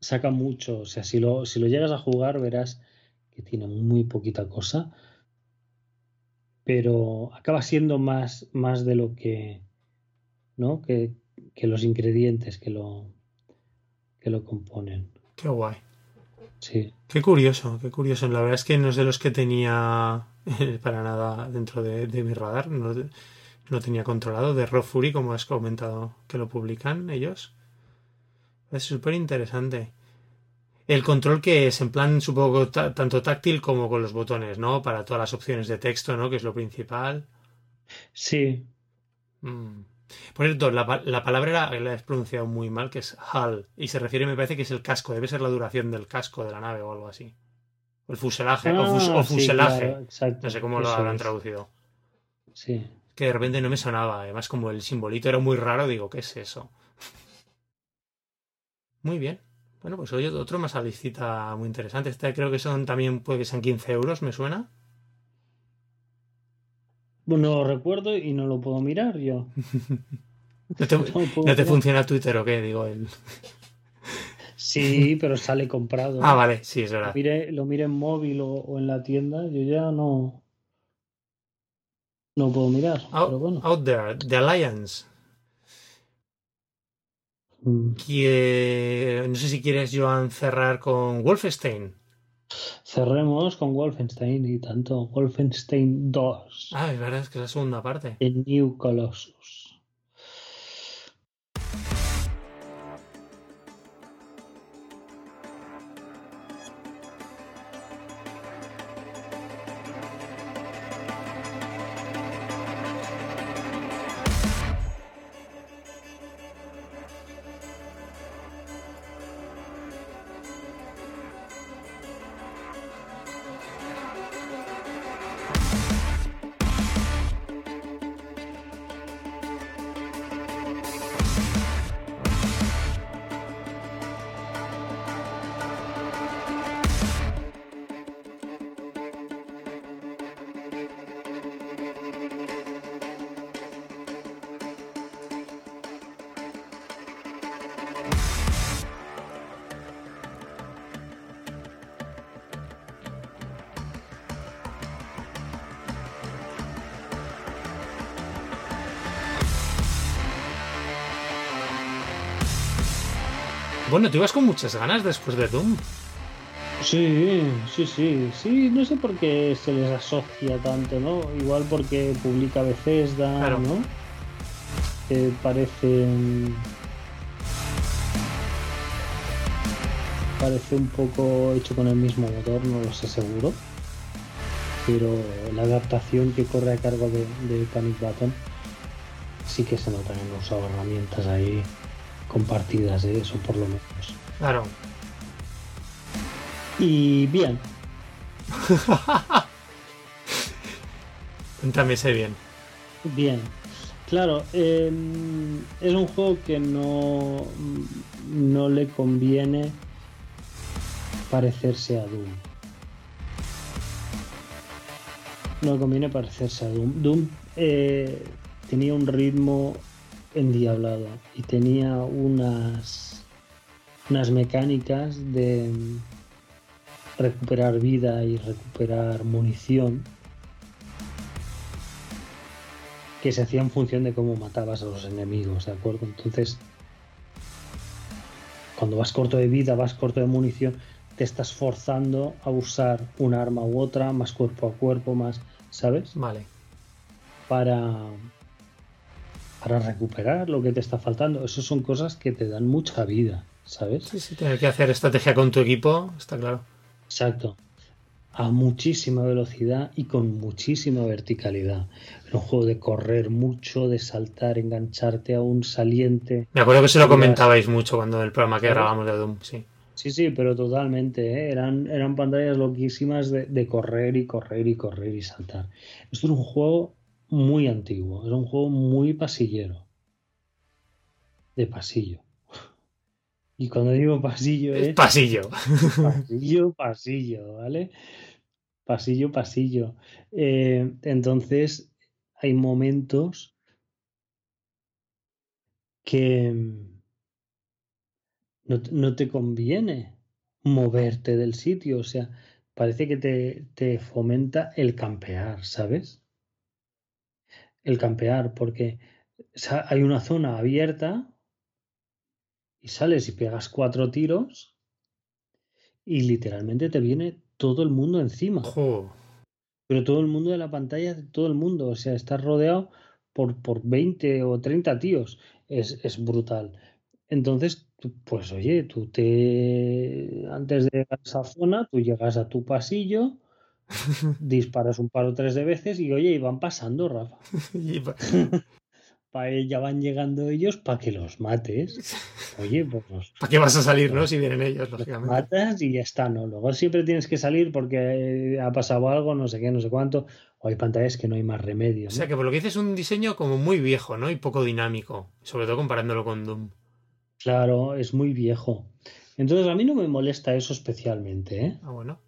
saca mucho. O sea, si lo, si lo llegas a jugar verás que tiene muy poquita cosa, pero acaba siendo más, más de lo que, ¿no? Que, que los ingredientes que lo, que lo componen. Qué guay. Sí. Qué curioso, qué curioso. La verdad es que no es de los que tenía para nada dentro de, mi radar. No, no, tenía controlado. De Raw Fury, como has comentado, que lo publican ellos. Es súper interesante. El control que es en plan, supongo, tanto táctil como con los botones, ¿no? Para todas las opciones de texto, ¿no? Que es lo principal. Sí. Mm. Por cierto, la, la palabra la he pronunciado muy mal, que es hull. Y se refiere, me parece que es el casco. Debe ser la duración del casco de la nave o algo así. O el fuselaje. o, ah, fuselaje. no sé cómo lo habrán traducido. Sí. Que de repente no me sonaba. Además, como el simbolito era muy raro, digo, ¿qué es eso? Muy bien. Bueno, pues hoy otro más a licita muy interesante. Este creo que son también, puede que sean 15 euros, me suena. No lo recuerdo y no lo puedo mirar yo. ¿No te, funciona Twitter o qué? Digo, el... Sí, pero sale comprado. Ah, vale, sí, es verdad. Lo mire, en móvil o, en la tienda, yo ya no. No puedo mirar. pero bueno. out there, The Alliance. Mm. no sé si quieres, Joan, cerrar con Wolfenstein. Cerremos con Wolfenstein y tanto. Wolfenstein 2. Ah, es verdad, es que es la segunda parte. El New Colossus. Bueno, tú ibas con muchas ganas después de Doom. Sí, sí, sí, sí, no sé por qué se les asocia tanto, ¿no? Igual porque publica Bethesda, claro. ¿no? Que parece... Parece un poco hecho con el mismo motor, no lo sé seguro. Pero la adaptación que corre a cargo de, de Panic Button sí que se notan en usado herramientas ahí compartidas, de eso por lo menos. Claro. Y bien. Cuéntame ese bien. Bien. Claro, em, es un juego que no, no le conviene parecerse a Doom. no conviene parecerse a Doom. Doom eh, tenía un ritmo endiablado y tenía unas, unas mecánicas de recuperar vida y recuperar munición que se hacía en función de cómo matabas a los enemigos, ¿de acuerdo? Entonces, cuando vas corto de vida, vas corto de munición, te estás forzando a usar un arma u otra, más cuerpo a cuerpo, más, ¿sabes? Vale. Para, para recuperar lo que te está faltando. Eso son cosas que te dan mucha vida, ¿sabes? Sí, sí, tener que hacer estrategia con tu equipo, está claro. Exacto. A muchísima velocidad y con muchísima verticalidad. Era un juego de correr mucho, de saltar, engancharte a un saliente. Me acuerdo que se lo comentabais mucho cuando el programa que grabamos de Doom, sí. Sí, sí, pero totalmente. ¿eh? Eran, eran pantallas loquísimas de, de, correr y correr y correr y saltar. Esto es un juego muy antiguo, era un juego muy pasillero. De pasillo. Y cuando digo pasillo es... Pasillo. Pasillo, pasillo, ¿vale? Pasillo, pasillo. Eh, entonces, hay momentos que no, no, te conviene moverte del sitio. O sea, parece que te, te fomenta el campear, ¿sabes? El campear, porque hay una zona abierta y sales y pegas cuatro tiros y literalmente te viene todo el mundo encima. Oh. Pero todo el mundo de la pantalla, todo el mundo, o sea, estás rodeado por, por 20 o 30 tíos. Es, es brutal. Entonces, pues oye, tú te. Antes de llegar a esa zona, tú llegas a tu pasillo, disparas un par o tres de veces y oye, y van pasando, Rafa. ya van llegando ellos para que los mates. Oye, pues ¿Para qué vas a salir, no? Si vienen ellos, lógicamente. matas y ya está, ¿no? Luego siempre tienes que salir porque ha pasado algo, no sé qué, no sé cuánto. O hay pantallas que no hay más remedio. ¿no? O sea que por lo que dices es un diseño como muy viejo, ¿no? Y poco dinámico. Sobre todo comparándolo con Doom. Claro, es muy viejo. Entonces a mí no me molesta eso especialmente, ¿eh? Ah, bueno.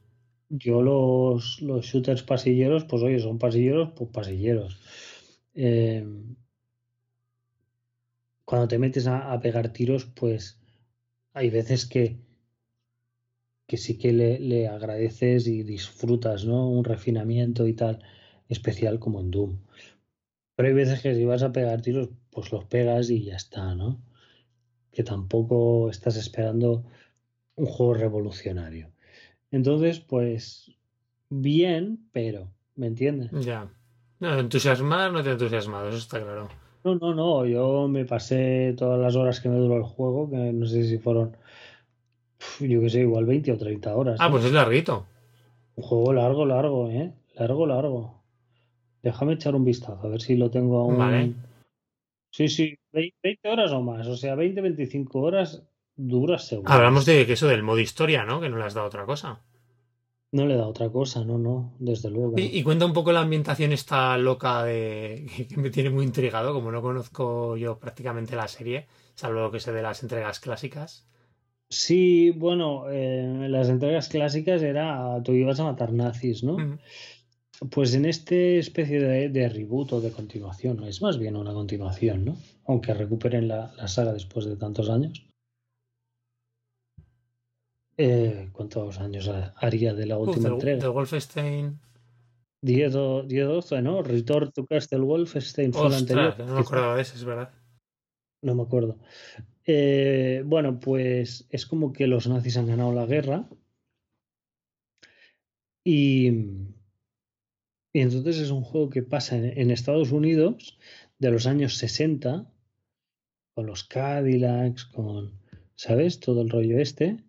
Yo los, los shooters pasilleros, pues oye, son pasilleros, pues pasilleros. Eh, cuando te metes a, pegar tiros, pues hay veces que, que sí que le, le, agradeces y disfrutas, ¿no? Un refinamiento y tal especial como en Doom. Pero hay veces que si vas a pegar tiros, pues los pegas y ya está, ¿no? Que tampoco estás esperando un juego revolucionario. Entonces, pues bien, pero, ¿me entiendes? Ya. No, entusiasmar no te entusiasmado, eso está claro. No, no, no, yo me pasé todas las horas que me duró el juego, que no sé si fueron, yo que sé, igual 20 o 30 horas. Ah, ¿eh? pues es larguito. Un juego largo, largo, ¿eh? Largo, largo. Déjame echar un vistazo, a ver si lo tengo aún. Vale. Sí, sí, 20 horas o más, o sea, 20, 25 horas duras seguro. Hablamos de que eso del modo historia, ¿no? Que no le has dado otra cosa. No le da otra cosa, no, no, desde luego. Y, y, cuenta un poco la ambientación esta loca de que me tiene muy intrigado, como no conozco yo prácticamente la serie, salvo lo que sé de las entregas clásicas. Sí, bueno, eh, las entregas clásicas era tú ibas a matar nazis, ¿no? Pues en este especie de, de, reboot o de continuación, es más bien una continuación, ¿no? Aunque recuperen la, la saga después de tantos años. Eh, ¿Cuántos años haría de la última Uf, de, entrega? De Wolfenstein. 10 o 12, ¿no? Return to Castle Wolfenstein fue la Ostras, anterior. no me acordaba de ese, es verdad. No me acuerdo. Eh, bueno, pues es como que los nazis han ganado la guerra. Y, y entonces es un juego que pasa en, en, Estados Unidos de los años 60, con los Cadillacs, con, ¿sabes? Todo el rollo este,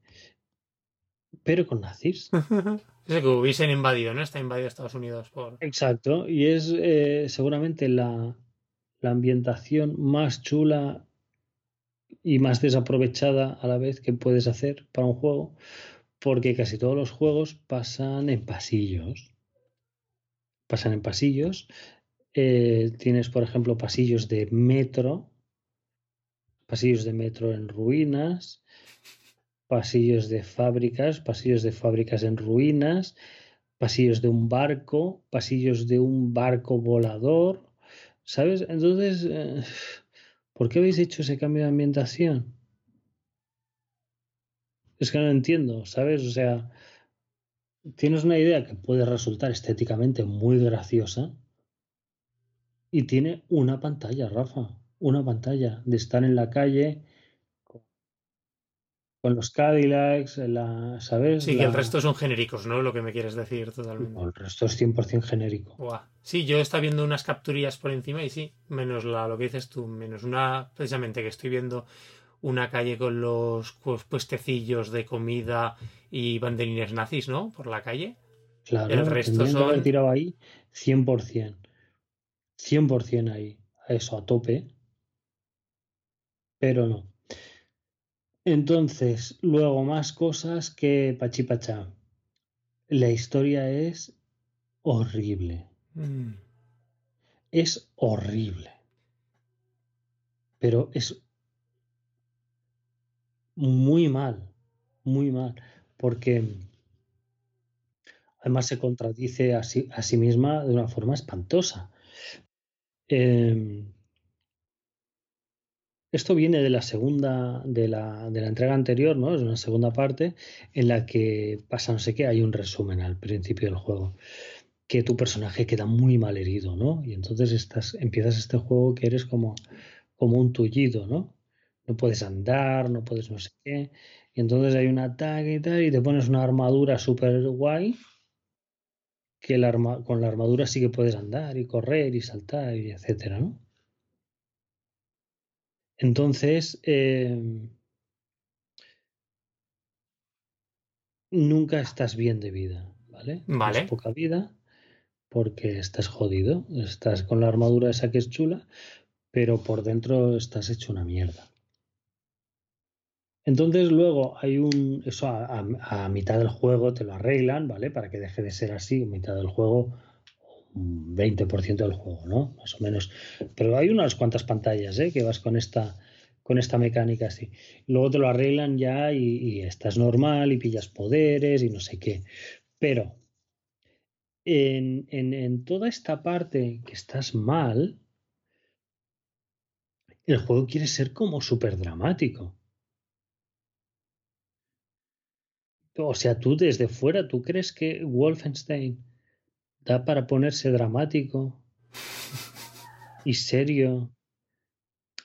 pero con nazis. Es que hubiesen invadido, ¿no? Está invadido Estados Unidos por. Exacto, y es eh, seguramente la, la ambientación más chula y más desaprovechada a la vez que puedes hacer para un juego, porque casi todos los juegos pasan en pasillos. Pasan en pasillos. Eh, tienes, por ejemplo, pasillos de metro, pasillos de metro en ruinas, pasillos de fábricas, pasillos de fábricas en ruinas, pasillos de un barco, pasillos de un barco volador, ¿sabes? Entonces, eh, ¿por qué habéis hecho ese cambio de ambientación? Es que no entiendo, ¿sabes? O sea, tienes una idea que puede resultar estéticamente muy graciosa y tiene una pantalla, Rafa, una pantalla de estar en la calle con los Cadillacs, la, ¿sabes? Sí, que el resto son genéricos, ¿no? Lo que me quieres decir totalmente. el resto es 100% genérico. Sí, yo estaba viendo unas capturillas por encima y sí, menos la, lo que dices tú, menos una, precisamente que estoy viendo una calle con los puestecillos de comida y banderines nazis, ¿no? Por la calle. Claro, el resto son... haber tirado ahí 100%. 100% ahí. A eso, a tope. Pero no. Entonces, luego más cosas que Pachipachá. La historia es horrible. Mm. Es horrible. Pero es muy mal, muy mal, porque además se contradice a sí, a sí misma de una forma espantosa. Eh, esto viene de la segunda, de la, de la entrega anterior, ¿no? Es una segunda parte en la que pasa no sé qué, hay un resumen al principio del juego, que tu personaje queda muy mal herido, ¿no? Y entonces estás, empiezas este juego que eres como, como un tullido, ¿no? No puedes andar, no puedes no sé qué. Y entonces hay un ataque y tal, y te pones una armadura súper guay, que con la armadura sí que puedes andar y correr y saltar y etcétera, ¿no? Entonces, em, nunca estás bien de vida, ¿vale? Vale. poca vida porque estás jodido, estás con la armadura esa que es chula, pero por dentro estás hecho una mierda. Entonces luego hay un, eso a, a, mitad del juego te lo arreglan, ¿vale? Para que deje de ser así, a mitad del juego 20% del juego, ¿no? Más o menos. Pero hay unas cuantas pantallas, ¿eh? Que vas con esta, con esta mecánica así. Luego te lo arreglan ya y, estás normal y pillas poderes y no sé qué. Pero en, en, toda esta parte que estás mal, el juego quiere ser como súper dramático. O sea, tú desde fuera, ¿tú crees que Wolfenstein da para ponerse dramático y serio.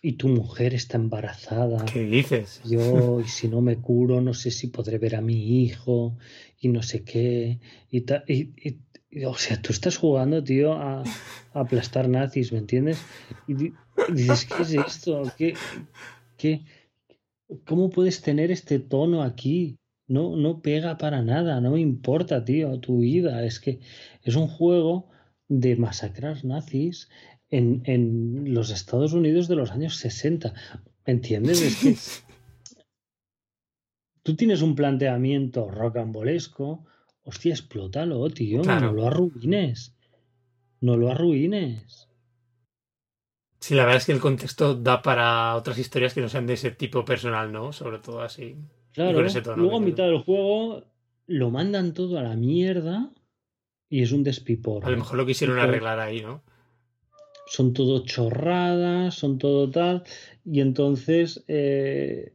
Y tu mujer está embarazada. ¿Qué dices? Yo, y si no me curo, no sé si podré ver a mi hijo, y no sé qué. Y, y, o sea, tú estás jugando, tío, a, aplastar nazis, ¿me entiendes? Y, dices, ¿qué es esto? ¿Qué, qué, ¿Cómo puedes tener este tono aquí? No, no pega para nada, no me importa, tío, tu vida. Es que es un juego de masacrar nazis en, en los Estados Unidos de los años 60. ¿Me entiendes? Es que tú tienes un planteamiento rocambolesco. Hostia, explótalo, tío. No lo arruines. No lo arruines. Sí, la verdad es que el contexto da para otras historias que no sean de ese tipo personal, ¿no? Sobre todo así. Claro, luego a mitad del juego lo mandan todo a la mierda y es un despipor. A lo mejor lo quisieron arreglar ahí, ¿no? Son todo chorradas, son todo tal, y entonces eh,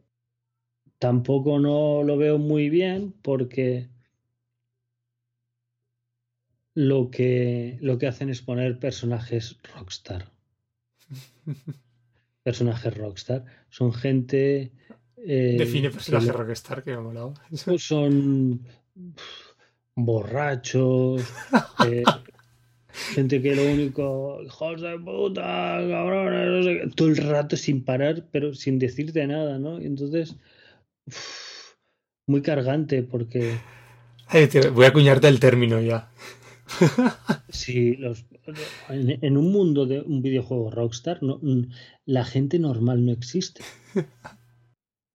tampoco no lo veo muy bien porque lo que, lo que hacen es poner personajes rockstar. personajes rockstar. Son gente eh, Define personaje rockstar que me ha molado. Son borrachos, eh, gente que lo único, hijos de puta, cabrones, todo el rato sin parar, pero sin decirte nada, ¿no? Y entonces, muy cargante porque... voy a acuñarte el término ya. sí, los, en, en, un mundo de un videojuego Rockstar, no, la gente normal no existe.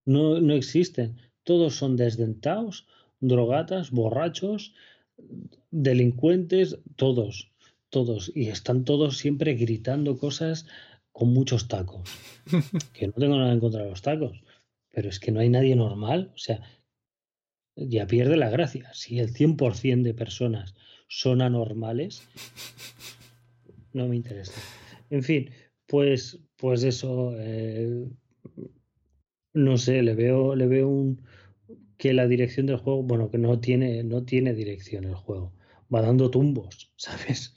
No, no existen. Todos son desdentados, drogatas, borrachos, delincuentes, todos, todos. Y están todos siempre gritando cosas con muchos tacos. Que no tengo nada en contra de los tacos, pero es que no hay nadie normal. O sea, ya pierde la gracia. Si el 100% de personas son anormales. No me interesa. En fin, pues, pues eso. eh, no sé, le veo, le veo un que la dirección del juego, bueno, que no tiene, no tiene dirección el juego. Va dando tumbos, ¿sabes?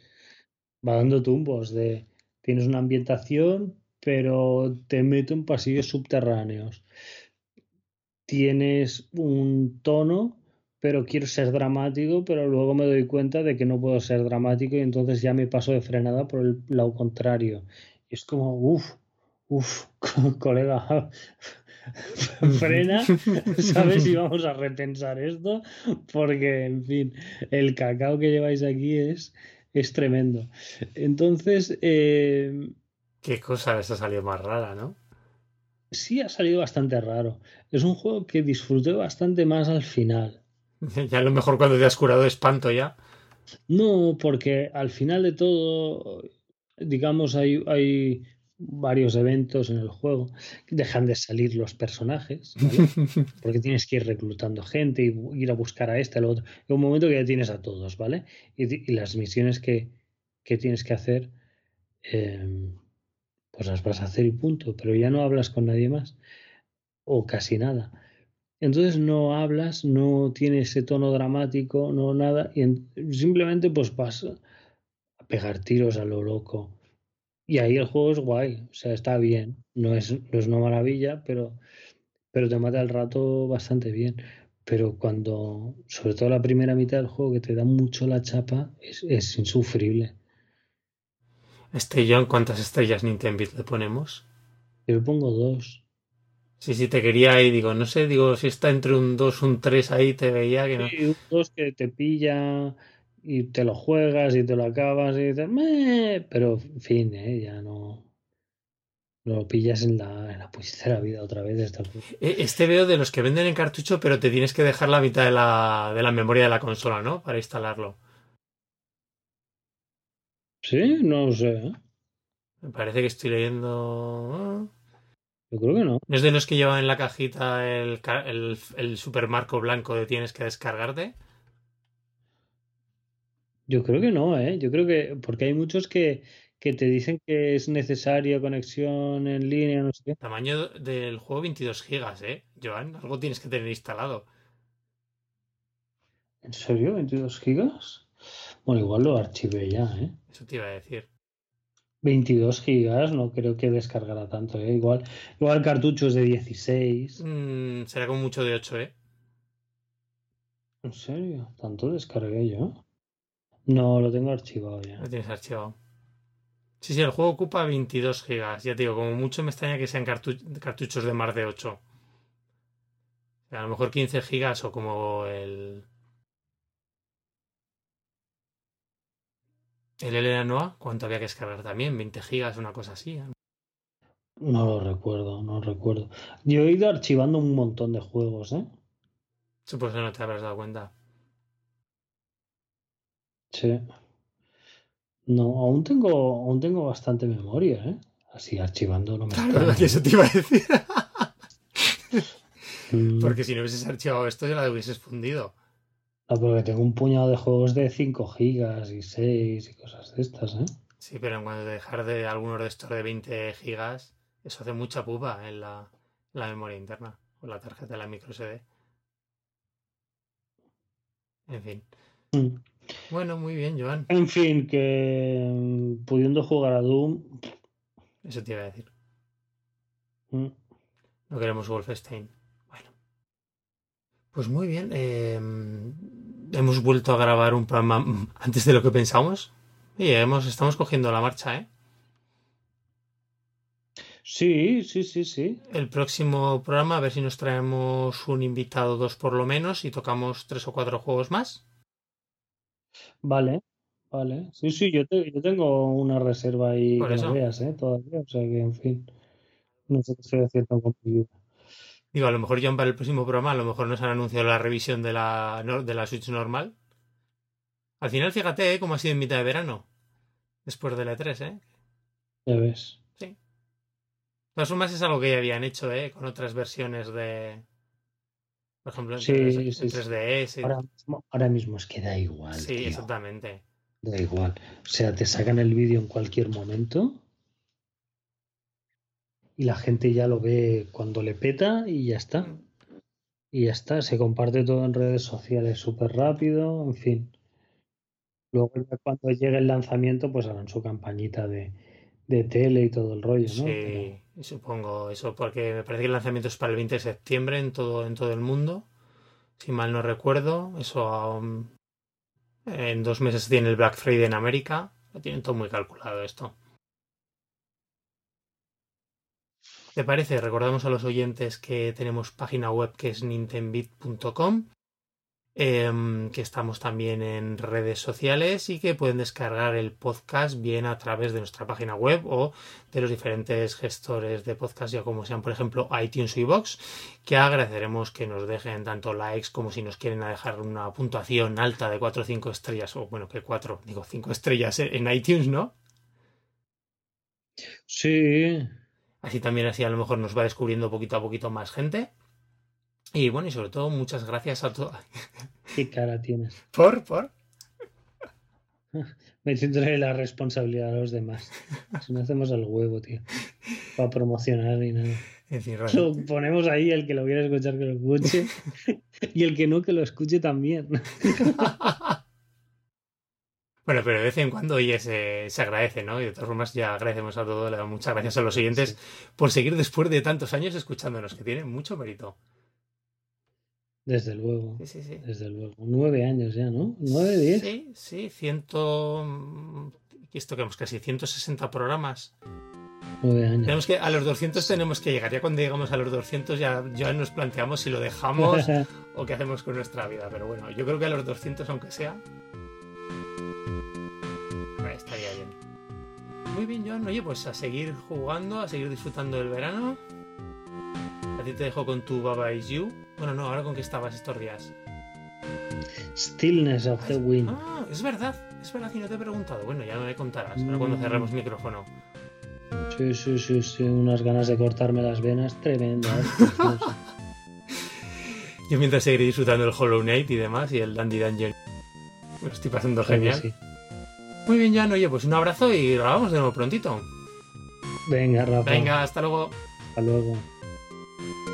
Va dando tumbos de tienes una ambientación, pero te meto en pasillos subterráneos. Tienes un tono, pero quiero ser dramático, pero luego me doy cuenta de que no puedo ser dramático y entonces ya me paso de frenada por el lado contrario. Y es como, uff, uff, colega, frena, ¿sabes? Y vamos a repensar esto, porque, en fin, el cacao que lleváis aquí es, es tremendo. Entonces, eh, Qué cosa les ha salido más rara, ¿no? sí ha salido bastante raro. Es un juego que disfruté bastante más al final. Ya a lo mejor cuando te has curado de espanto ya. No, porque al final de todo, digamos, hay, hay varios eventos en el juego dejan de salir los personajes, ¿vale? Porque tienes que ir reclutando gente y ir a buscar a este, al otro. Y un momento que ya tienes a todos, ¿vale? Y, las misiones que, que tienes que hacer, eh, pues las vas a hacer y punto. Pero ya no hablas con nadie más, o casi nada. Entonces no hablas, no tienes ese tono dramático, no nada, y en- simplemente pues vas a pegar tiros a lo loco. Y ahí el juego es guay, o sea, está bien. No es, no es una maravilla, pero, pero te mata el rato bastante bien. Pero cuando, sobre todo la primera mitad del juego, que te da mucho la chapa, es, es insufrible. Este John, ¿cuántas estrellas Nintendo le ponemos? Yo le pongo dos. Sí, sí, te quería y digo, no sé, digo, si está entre un 2, un 3 ahí, te veía que no. Sí, un dos que te pilla y te lo juegas y te lo acabas y dices, "Meh", pero en fin, ¿eh? ya no, lo pillas en la, en la puñetera vida otra vez. Esta... E- Este veo de los que venden en cartucho, pero te tienes que dejar la mitad de la, de la memoria de la consola, ¿no? Para instalarlo. Sí, no sé, ¿eh? Me parece que estoy leyendo. yo creo que no. ¿No es de los que llevan en la cajita el, el, el supermarco blanco de tienes que descargarte? Yo creo que no, ¿eh? Yo creo que, porque hay muchos que, que te dicen que es necesaria conexión en línea, no sé qué. Tamaño del juego 22 gigas, ¿eh? Joan, algo tienes que tener instalado. ¿En serio? ¿22 gigas? Bueno, igual lo archivé ya, ¿eh? Eso te iba a decir. 22 gigas, no creo que descargará tanto, ¿eh? Igual, igual cartuchos de 16. Mm, será como mucho de 8, ¿eh? ¿En serio? ¿Tanto descargué yo? No, lo tengo archivado ya. Lo tienes archivado. Sí, sí, el juego ocupa 22 gigas. Ya te digo, como mucho me extraña que sean cartu- cartuchos de más de 8. O sea, a lo mejor 15 gigas o como el... El Elena Noah, ¿cuánto había que descargar también? 20 gigas, una cosa así. ¿eh? No lo recuerdo, no recuerdo. Yo he ido archivando un montón de juegos, ¿eh? Supongo que no te habrás dado cuenta. Sí. No, aún tengo, aún tengo bastante memoria, ¿eh? Así archivando no me Claro, extraña. que eso te iba a decir. Mm, Porque si no hubieses archivado esto, ya la hubieses fundido. No, porque tengo un puñado de juegos de 5 gigas y 6 y cosas de estas, ¿eh? Sí, pero en cuanto te dejar de algunos de estos de 20 gigas, eso hace mucha pupa en la, en la memoria interna o la tarjeta de la micro SD. En fin. Mm. Bueno, muy bien, Joan. En fin, que mm, pudiendo jugar a Doom, Eso te iba a decir. mm, No queremos Wolfenstein. Bueno. Pues muy bien. eh, hemos vuelto a grabar un programa antes de lo que pensamos. Y hemos, estamos cogiendo la marcha, ¿eh? sí, sí, sí, sí. El próximo programa, a ver si nos traemos un invitado, dos por lo menos, y tocamos tres o cuatro juegos más. Vale, vale. Sí, sí, yo, te- yo tengo una reserva ahí Por que eso. veas, ¿eh? Todavía, o sea que, en fin, no sé qué estoy haciendo con mi vida. Digo, a lo mejor ya para el próximo programa, a lo mejor nos han anunciado la revisión de la, de la Switch normal. Al final, fíjate, ¿eh? Cómo ha sido en mitad de verano. Después de la E3, ¿eh? Ya ves. De todas formas, es algo que ya habían hecho, ¿eh? Con otras versiones de... Por ejemplo, en, Sí, 3D, sí, en sí. 3DS. Ahora mismo, ahora mismo es que da igual. sí, tío. exactamente. Da igual. O sea, te sacan el vídeo en cualquier momento y la gente ya lo ve cuando le peta y ya está. Y ya está. Se comparte todo en redes sociales súper rápido, en fin. Luego cuando llegue el lanzamiento, pues harán su campañita de, de tele y todo el rollo, ¿no? Pero- Sí, supongo eso, porque me parece que el lanzamiento es para el 20 de septiembre en todo, en todo el mundo. Si mal no recuerdo, eso um, en dos meses tiene el Black Friday en América. Lo tienen todo muy calculado esto. ¿Te parece? Recordamos a los oyentes que tenemos página web que es nintendbit.com, em, que estamos también en redes sociales y que pueden descargar el podcast bien a través de nuestra página web o de los diferentes gestores de podcast, ya como sean, por ejemplo, iTunes y Vox, que agradeceremos que nos dejen tanto likes como si nos quieren dejar una puntuación alta de 4 o 5 estrellas, o bueno, que 4, digo 5 estrellas en iTunes, ¿no? Sí, Así también así a lo mejor nos va descubriendo poquito a poquito más gente. Y bueno, y sobre todo muchas gracias a todos. qué cara tienes. Por, por. Metiéndole la responsabilidad a los demás. Si no hacemos el huevo, tío. Para promocionar y nada. En fin, Lo ponemos ahí, el que lo quiera escuchar que lo escuche. y el que no, que lo escuche también. Bueno, pero de vez en cuando oye, se, se agradece, ¿no? Y de todas formas ya agradecemos a todos, le damos muchas gracias a los oyentes por seguir después de tantos años escuchándonos, que tiene mucho mérito. Desde luego. Sí, sí, sí. Desde luego. Nueve años ya, ¿no? Nueve, diez. Sí, sí, ciento... Esto que hemos casi 160 programas. Nueve años. Tenemos que, a los 200 tenemos que llegar. Ya cuando llegamos a los 200 ya, ya nos planteamos si lo dejamos o qué hacemos con nuestra vida. Pero bueno, yo creo que a los 200, aunque sea, estaría bien. Muy bien, Joan. Oye, pues a seguir jugando, a seguir disfrutando del verano. A ti te dejo con tu Baba Is You. Bueno, no, ahora con qué estabas estos días. Stillness of the Wind. Ah, es verdad, es verdad y no te he preguntado. Bueno, ya no me contarás. Ahora cuando cerremos micrófono. Sí, sí, sí, sí. Unas ganas de cortarme las venas tremendas. Yo mientras seguiré disfrutando el Hollow Knight y demás y el Dandy Dungeon. Me lo estoy pasando Claro genial. sí. Muy bien, Jan. Oye, pues un abrazo y grabamos de nuevo prontito. Venga, Rafa. Venga, hasta luego. Hasta luego. Thank you